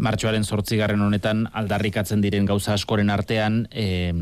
Martxoaren sortzigarren honetan aldarrikatzen diren gauza askoren artean, e,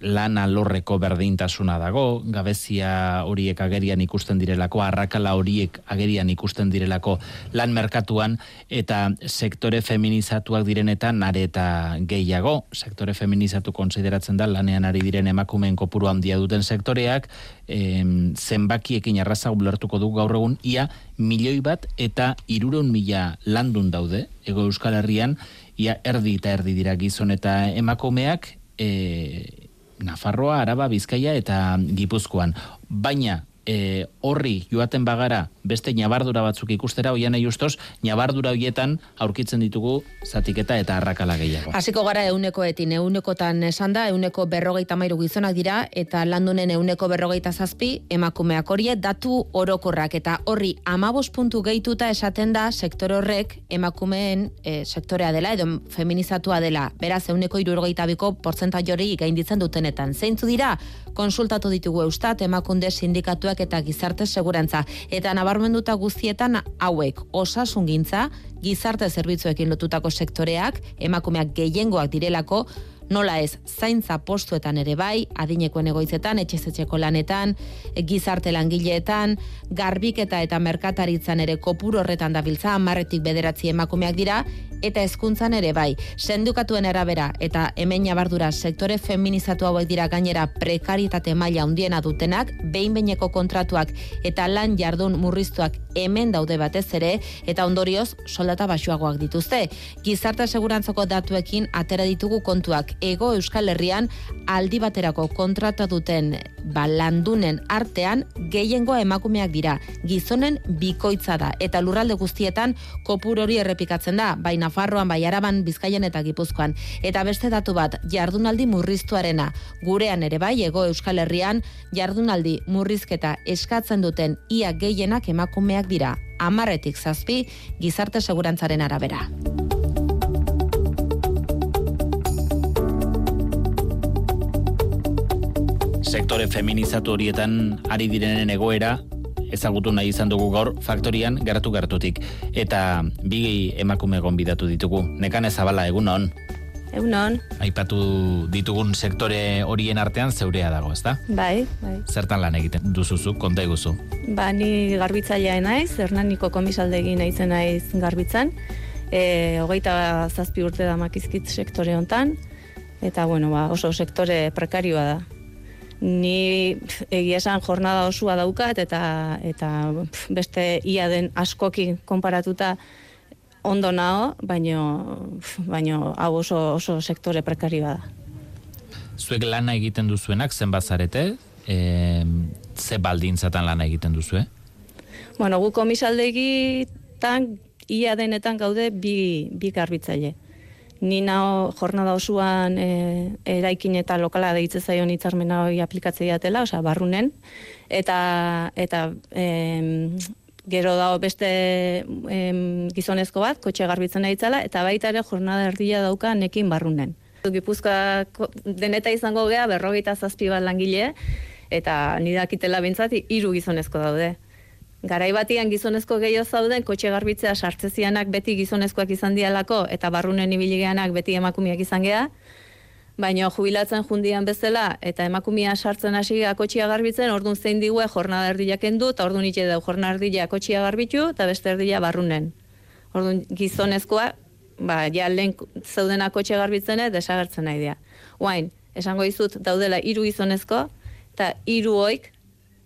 lan alorreko berdintasuna dago, gabezia horiek agerian ikusten direlako, arrakala horiek agerian ikusten direlako lan merkatuan, eta sektore feminizatuak direnetan nare eta gehiago, sektore feminizatu konsideratzen da lanean ari diren emakumeen kopuru handia duten sektoreak, em, zenbakiekin arraza ulertuko du gaur egun, ia milioi bat eta iruron mila landun daude, ego euskal herrian, ia erdi eta erdi dira gizon eta emakumeak, e, Nafarroa, Araba, Bizkaia eta Gipuzkoan. Baina e, horri joaten bagara beste nabardura batzuk ikustera, oian nahi ustos, nabardura hoietan aurkitzen ditugu zatiketa eta arrakala gehiago. Hasiko gara eunekoetin, eunekotan esan da, euneko berrogeita mairu gizonak dira, eta landunen euneko berrogeita zazpi, emakumeak horie datu orokorrak, eta horri amabos puntu gehituta esaten da sektor horrek emakumeen e, sektorea dela, edo feminizatua dela, beraz euneko irurogeita biko portzenta jori gainditzen dutenetan. Zeintzu dira, konsultatu ditugu eustat, emakunde sindikatuak eta gizarte segurantza, eta nabarmenduta guztietan hauek osasungintza, gizarte zerbitzuekin lotutako sektoreak, emakumeak gehiengoak direlako, nola ez zaintza postuetan ere bai, adinekoen egoitzetan, etxezetxeko lanetan, gizarte langileetan, garbiketa eta merkataritzan ere kopur horretan dabiltza, amarretik bederatzi emakumeak dira, eta hezkuntzan ere bai. Sendukatuen arabera eta hemen nabardura sektore feminizatu hauek dira gainera prekaritate maila handiena dutenak, behin behineko kontratuak eta lan jardun murriztuak hemen daude batez ere eta ondorioz soldata basuagoak dituzte. Gizarte segurantzako datuekin atera ditugu kontuak ego Euskal Herrian aldi baterako kontrata duten balandunen artean gehiengo emakumeak dira. Gizonen bikoitza da eta lurralde guztietan kopur hori errepikatzen da, baina Nafarroan, bai Araban, Bizkaian eta Gipuzkoan. Eta beste datu bat, jardunaldi murriztuarena. Gurean ere bai, ego Euskal Herrian, jardunaldi murrizketa eskatzen duten ia gehienak emakumeak dira. Amarretik zazpi, gizarte segurantzaren arabera. Sektore feminizatu horietan ari direnen egoera ezagutu nahi izan dugu gaur faktorian gertu gertutik. Eta bigei emakume gonbidatu ditugu. Nekan ezabala egun hon. Egun hon. Aipatu ditugun sektore horien artean zeurea dago, ezta? Bai, bai. Zertan lan egiten duzuzu, konta eguzu? Ba, ni garbitzailea naiz, Hernaniko komisaldegi naizen naiz garbitzan. E, hogeita zazpi urte da makizkit sektore hontan. Eta, bueno, ba, oso sektore prekarioa da ni egia esan jornada osua daukat eta eta beste ia den askoki konparatuta ondo nao, baino baino hau oso oso sektore prekarioa da. Zuek lana egiten duzuenak zenbat zarete? Eh, ze baldintzatan lana egiten duzue? Bueno, gu komisaldegitan ia denetan gaude bi bi garbitzaile ni nao jornada osoan e, eraikin eta lokala deitze zaion hitzarmena hori aplikatzea diatela, osea barrunen eta eta em, gero dago beste em, gizonezko bat kotxe garbitzen daitzala eta baita ere jornada erdia dauka nekin barrunen. Gipuzkoa deneta izango gea berrogeita zazpi bat langile eta nidakitela bintzat hiru gizonezko daude. Garai batian gizonezko gehiago zauden kotxe garbitzea sartzezianak beti gizonezkoak izan dialako eta barrunen ibiligeanak beti emakumiak izan gea. Baina jubilatzen jundian bezala eta emakumia sartzen hasi kotxea garbitzen, ordun zein digue jornada erdiak endu eta ordun itxe dau jornada erdia kotxea garbitu eta beste erdia barrunen. Ordun gizonezkoa, ba, ja lehen zaudena kotxe garbitzen desagertzen nahi dira. Oain, esango dizut daudela hiru gizonezko eta hiru oik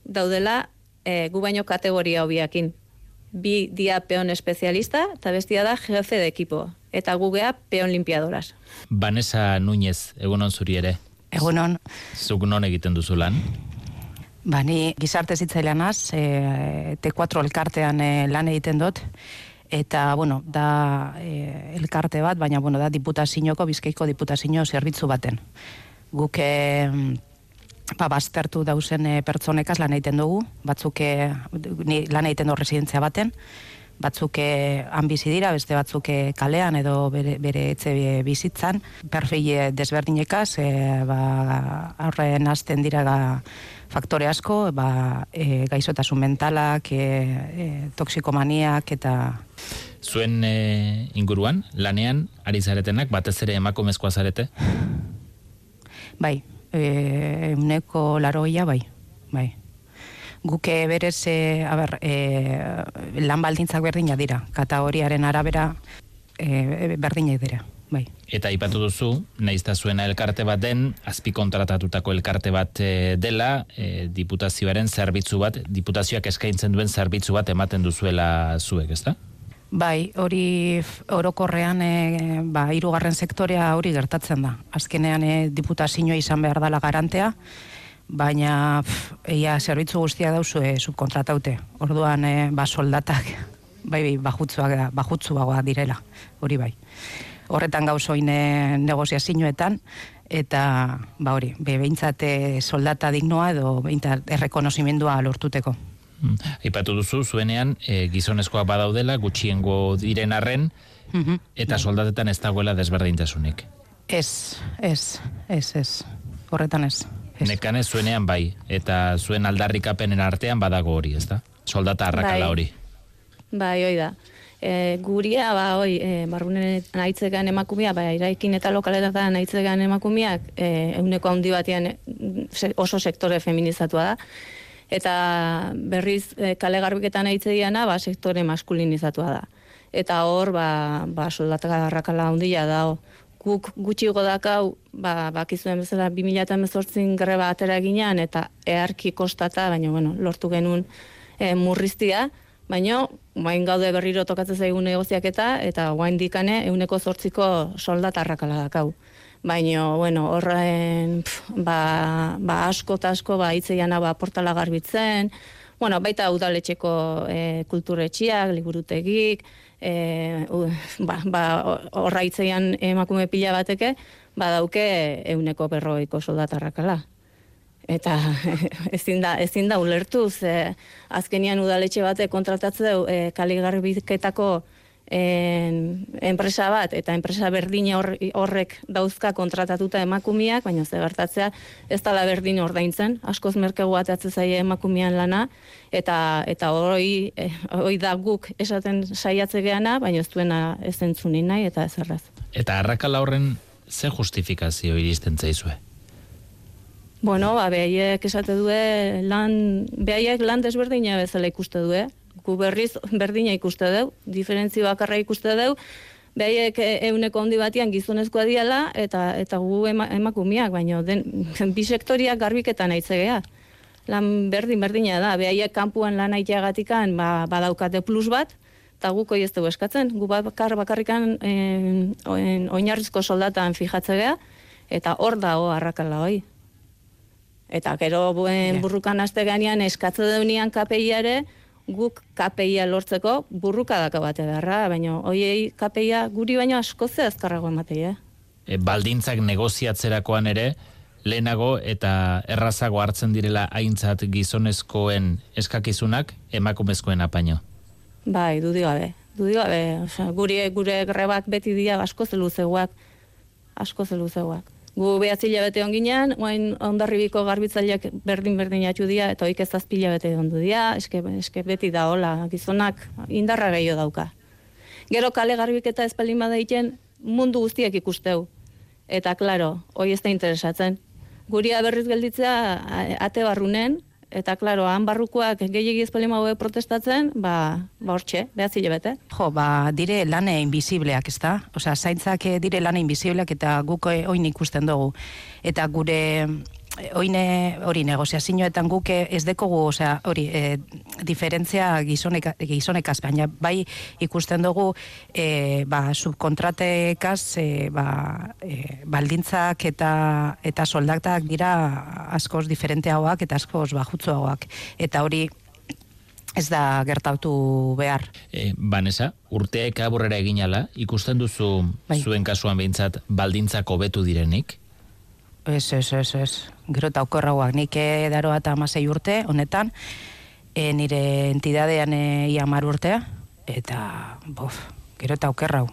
daudela e, gu baino kategoria hobiakin. Bi dia peon espezialista, eta bestia da jefe de ekipo. Eta gu gea peon limpiadoras. Vanessa Núñez, egunon zuri ere. Egunon. Zuk non egiten duzu lan? Ba, ni gizarte zitzailean az, e, T4 elkartean e, lan egiten dut, eta, bueno, da e, elkarte bat, baina, bueno, da diputazinoko, bizkaiko diputazio zerbitzu baten. Guk e, ba, baztertu dauzen e, pertsonekaz lan egiten dugu, batzuk e, ni lan egiten du residentzia baten, batzuk eh, han bizi dira, beste batzuk eh, kalean edo bere, bere etxe bizitzan, perfil desberdinekaz, e, ba, aurren hasten dira ga, faktore asko, ba, e, gaizotasun mentalak, e, e, toksikomaniak eta... Zuen e, inguruan, lanean, ari zaretenak, batez ere emakumezkoa zarete? Bai, e, uneko laroia, bai, bai. Guke berez, e, a ber, e, lan baldintzak berdina dira, kategoriaren arabera e, berdinak dira bai. Eta ipatu duzu, naizta zuena elkarte bat den, azpi kontratatutako elkarte bat dela, e, diputazioaren zerbitzu bat, diputazioak eskaintzen duen zerbitzu bat ematen duzuela zuek, ezta? Bai, hori orokorrean e, ba, irugarren sektorea hori gertatzen da. Azkenean e, diputazioa izan behar dela garantea, baina pf, eia zerbitzu guztia dauzu e, subkontrataute. Orduan e, ba, soldatak bai, bai, bajutzuagoa direla, hori bai horretan gauzoin negoziazioetan, eta ba hori, be, behintzate soldata dignoa edo behintzat errekonozimendua lortuteko. Hmm. Aipatu duzu, zuenean, e, gizonezkoa badaudela, gutxiengo diren arren, mhm. eta soldatetan ez dagoela desberdintasunik. Ez, ez, ez, ez, horretan ez. ez. Nekan ez zuenean bai, eta zuen aldarrikapenen artean badago hori, ez da? Soldata arrakala bai. hori. Bai, oi da e, guria ba hoi e, barrunen aitzegan emakumea ba iraikin eta lokaletan aitzegan emakumeak e, euneko handi batean e, oso sektore feminizatua da eta berriz e, kale garbiketan aitzediana ba sektore maskulinizatua da. Eta hor ba ba soldata garrakala handia da guk gutxi godakau ba bakizuen bezala 2018 greba atera ginean eta eharki kostata baina bueno lortu genun e, murriztia. Baina bain gaude berriro tokatzen zaigu negoziak eta eta guain dikane euneko zortziko soldatarrakala dakau. Baina, bueno, horren ba, ba asko eta asko ba, itzeian ba, portala garbitzen, bueno, baita udaletxeko e, kulturetxiak, liburutegik, e, ba, ba, horra itzeian emakume pila bateke, ba dauke euneko berroiko soldatarrakala eta ezin da ezin da ulertu ze azkenian udaletxe bate kontratatze e, kaligarbiketako en, enpresa bat eta enpresa berdin horrek dauzka kontratatuta emakumiak baina ze gertatzea ez dela berdin ordaintzen. Askoz merkegu atatze zaie emakumian lana eta eta hori e, hori da guk esaten saiatze geana baina ez duena ez entzuni nahi eta ez erraz eta arrakala horren ze justifikazio iristen zaizue? Bueno, ba, behaiek esate due, lan, behaiek lan desberdina bezala ikuste due. Gu berriz berdina ikuste du, diferentzio bakarra ikuste du, behaiek euneko handi batian gizonezkoa diala, eta eta gu emakumiak, baina den, bi sektoriak garbiketan aitzegea. Lan berdin berdina da, behaiek kanpuan lan aiteagatikan ba, badaukate plus bat, eta guk ez dugu eskatzen, gu bakar bakarrikan oinarrizko soldatan fijatzea, eta hor da ho arrakala hoi. Eta gero buen burrukan aste ganean eskatze deunian KPIare guk KPIa lortzeko burruka daka bate beharra, baina hoiei KPIa guri baino asko ze azkarrago ematei, eh? E, baldintzak negoziatzerakoan ere, lehenago eta errazago hartzen direla aintzat gizonezkoen eskakizunak emakumezkoen apaino. Bai, dudi gabe. Dudi gabe, o guri gure grebak beti dira asko zeluzeuak. Asko zeluzeuak. Gu behatzila bete onginean, guain ondarribiko garbitzaileak berdin-berdin atxu dia, eta oik ez azpila bete ondu dia, eske, eske beti da hola, gizonak indarra gehiago dauka. Gero kale garbiketa espalin badaiten mundu guztiak ikusteu. Eta, klaro, hoi ez da interesatzen. Guria berriz gelditzea ate barrunen, eta claro, han barrukoak gehiegi ezpalima hauek protestatzen, ba, ba hortxe, behatzi bete. Jo, ba, dire lane invisibleak, ez da? Osea, zaintzak eh, dire lane invisibleak eta guk eh, oin ikusten dugu. Eta gure oine hori negoziazioetan guk ez dekogu, osea, hori e, diferentzia gizonek, gizonekaz, baina bai ikusten dugu e, ba, subkontratekaz e, ba, e, baldintzak eta eta soldatak dira askoz diferenteagoak eta askoz bajutzuagoak. Eta hori ez da gertautu behar. E, Banesa, urteek aburrera eginala, ikusten duzu bai. zuen kasuan behintzat baldintzak hobetu direnik? Ez, ez, ez, ez. Gero eta okorragoak. Nik edaro eta amasei urte, honetan, e, nire entidadean e, ia mar urtea, eta, bof, gero eta okerrau.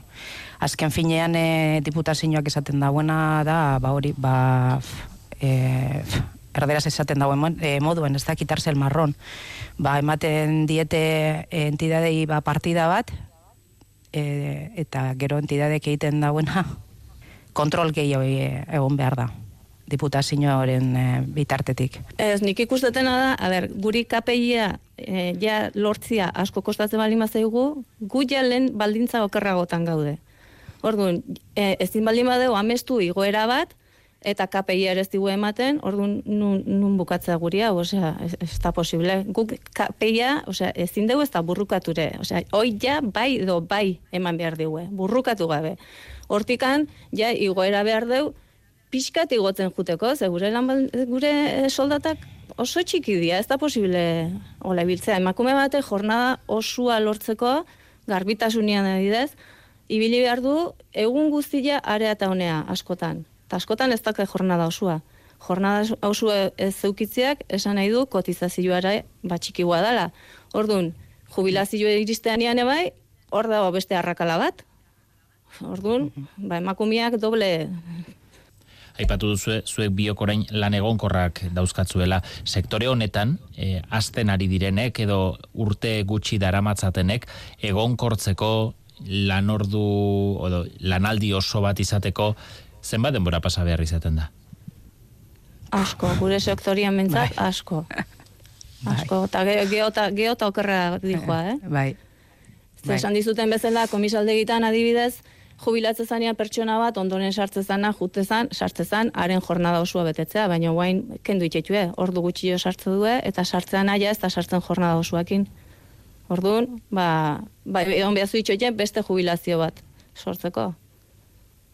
Azken finean e, diputazioak esaten dauena da, ba hori, ba, e, erderaz esaten dauen e, moduen, ez da kitarse el marron. Ba, ematen diete entidadei ba, partida bat, e, eta gero entidadek egiten dauena kontrol gehiago egon behar da diputazioaren e, bitartetik. Ez, nik ikustetena da, a ber, guri KPIa e, ja lortzia asko kostatzen bali mazaigu, gu ja lehen baldintza okerragotan gaude. Orduan, e, ezin baldin badeu amestu igoera bat, eta KPI ere ez ematen, orduan nun, nun bukatzea guri hau, osea, ez, ez da posible. Guk KPIa, osea, ezin dugu ez da burrukature, osea, hoi ja bai edo bai eman behar dugu, burrukatu gabe. Hortikan, ja, igoera behar dugu, pixkat igotzen juteko, ze gure, lan, gure soldatak oso txiki dira, ez da posible hola biltzea. Emakume bate jornada osua lortzeko, garbitasunian adidez, ibili behar du, egun guztia area eta honea askotan. Ta askotan ez dakar jornada osua. Jornada osua ez zeukitzeak esan nahi du kotizazioara batxikigua dela. Orduan, jubilazioa iristean ian ebai, hor dago beste arrakala bat. Orduan, ba, emakumiak doble Aipatu duzu, zuek biok orain lan egonkorrak dauzkatzuela. Sektore honetan, e, azten ari direnek edo urte gutxi daramatzatenek, egonkortzeko lanordu, odo, lanaldi oso bat izateko, zenbat denbora pasa behar izaten da? Asko, gure sektorian mentzat, bai. asko. Asko, eta bai. geota, geota okerra dikoa, eh? Bai. bai. Esan dizuten bezala, komisalde egitan adibidez, jubilatze zanean pertsona bat, ondoren sartze zana, jute zan, sartze zan, haren jornada osua betetzea, baina guain, kendu itxetu, eh? Ordu gutxi jo sartze du, eta sartzean aia ez da sartzen jornada osuakin. Orduan, ba, ba, egon behazu itxoen beste jubilazio bat sortzeko.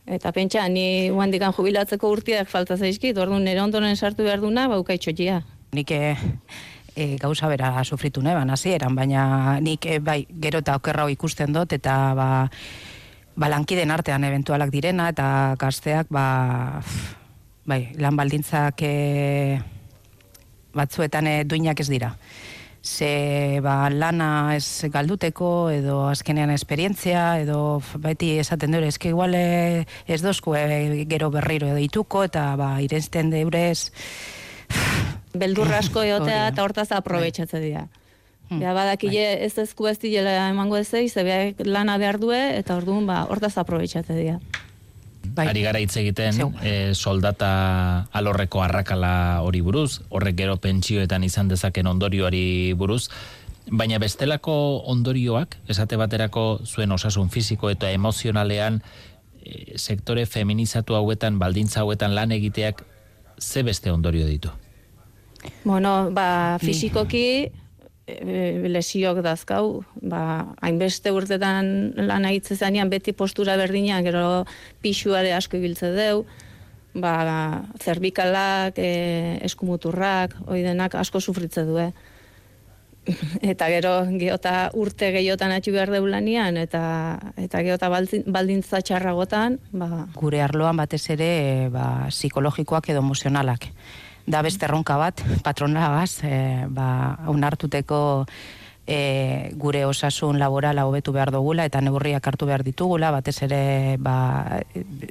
Eta pentsa, ni dikan jubilatzeko urtiak falta zaizkit, orduan nire ondoren sartu behar duna, bauka itxotia. Nik e, e, gauza bera sufritu neban, eran, baina nik e, bai, gero eta okerra ikusten dut, eta ba, ba lankiden artean eventualak direna, eta gazteak, ba, bai, lan baldintzak e, batzuetan e, duinak ez dira. Ze ba, lana ez galduteko edo azkenean esperientzia edo beti esaten dure eske igual eh, ez dozku e, gero berriro dituko eta ba irenzten deurez. Beldurra asko eotea eta hortaz aprobetxatze dira. Hmm. Ja, badakile bai. ez ezku ez dila emango ez eiz, lana behar due, eta orduan ba, hortaz aprobetxatze dira. Bai. Ari gara hitz egiten e, soldata alorreko arrakala hori buruz, horrek gero pentsioetan izan dezaken ondorioari buruz, baina bestelako ondorioak, esate baterako zuen osasun fisiko eta emozionalean, e, sektore feminizatu hauetan, baldintza hauetan lan egiteak, ze beste ondorio ditu? Bueno, ba, fisikoki, e, lesiok dazkau, ba, hainbeste urtetan lan egitze zanean beti postura berdinean, gero pixuare asko ibiltze deu, ba, zerbikalak, e, eskumuturrak, denak asko sufritze du, Eta gero geota urte gehiotan atxu behar deu eta, eta geota baldintza txarragotan. Ba. Gure arloan batez ere ba, psikologikoak edo emozionalak da beste erronka bat, patronagaz, e, ba, unartuteko e, gure osasun laborala hobetu behar dugula eta neurriak hartu behar ditugula, batez ere ba,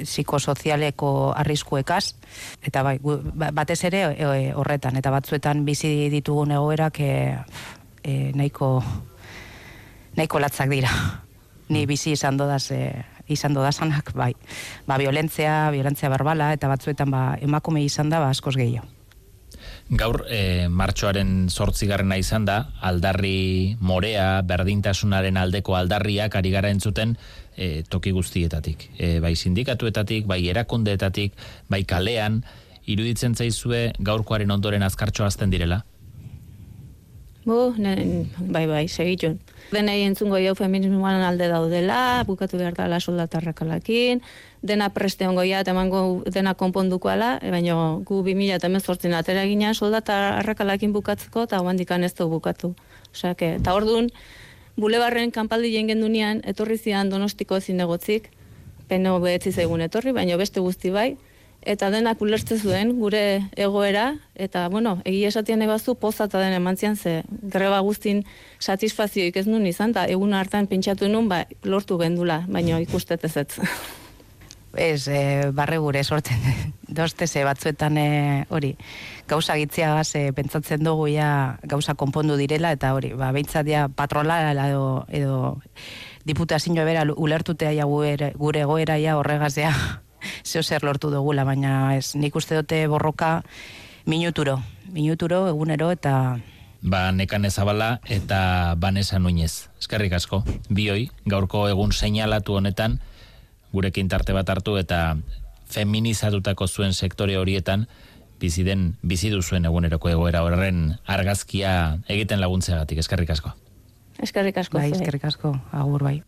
psikosozialeko arriskuekaz, eta bai, ba, batez ere e, horretan, eta batzuetan bizi ditugun egoerak e, e, nahiko, nahiko latzak dira. Ni bizi izan dodaz, e, izan dodazanak, bai. Ba, violentzia, violentzia berbala, eta batzuetan ba, emakume izan da, ba, askoz gehiago. Gaur, e, martxoaren sortzigarrena izan da, aldarri morea, berdintasunaren aldeko aldarriak ari gara entzuten e, toki guztietatik. E, bai sindikatuetatik, bai erakundeetatik, bai kalean, iruditzen zaizue gaurkoaren ondoren azkartxo azten direla? Bu, bai, bai, segitxun. Denei entzungo jau feminismoan alde daudela, bukatu behar dela soldatarrakalakin, dena preste ongo ja, emango dena konponduko ala, e, baina gu 2000 eta mezortzen atera gina soldata arrakalakin bukatzeko, eta guan dikan ez du bukatu. Osea, eta hor dun, bulebarren kanpaldi jengen dunean, etorri zian donostiko zinegotzik, peno behetzi zaigun etorri, baina beste guzti bai, eta denak ulertze zuen gure egoera, eta, bueno, egi esatien ebazu pozata den emantzian ze greba guztin satisfazioik ez nun izan, eta egun hartan pentsatu nun, ba, lortu gendula, baina ikustet ez ez. Ez, e, barre gure sortzen, doste ze batzuetan e, hori, gauza gitziagaz e, pentsatzen dugu ja gauza konpondu direla, eta hori, ba, behintzat ja patrola edo, edo diputazio bera ulertutea ja gure, gure goera ja horregaz ja zeo zer lortu dugula, baina ez, nik uste dute borroka minuturo, minuturo, egunero, eta... Ba, nekan ezabala eta banesa nuinez. Eskerrik asko, bioi, gaurko egun seinalatu honetan, gurekin tarte bat hartu eta feminizatutako zuen sektore horietan, bizi den bizi duzuen eguneroko egoera horren argazkia egiten laguntzeagatik eskerrik asko. Eskerrik asko. Bai, eskerrik asko. Agur bai.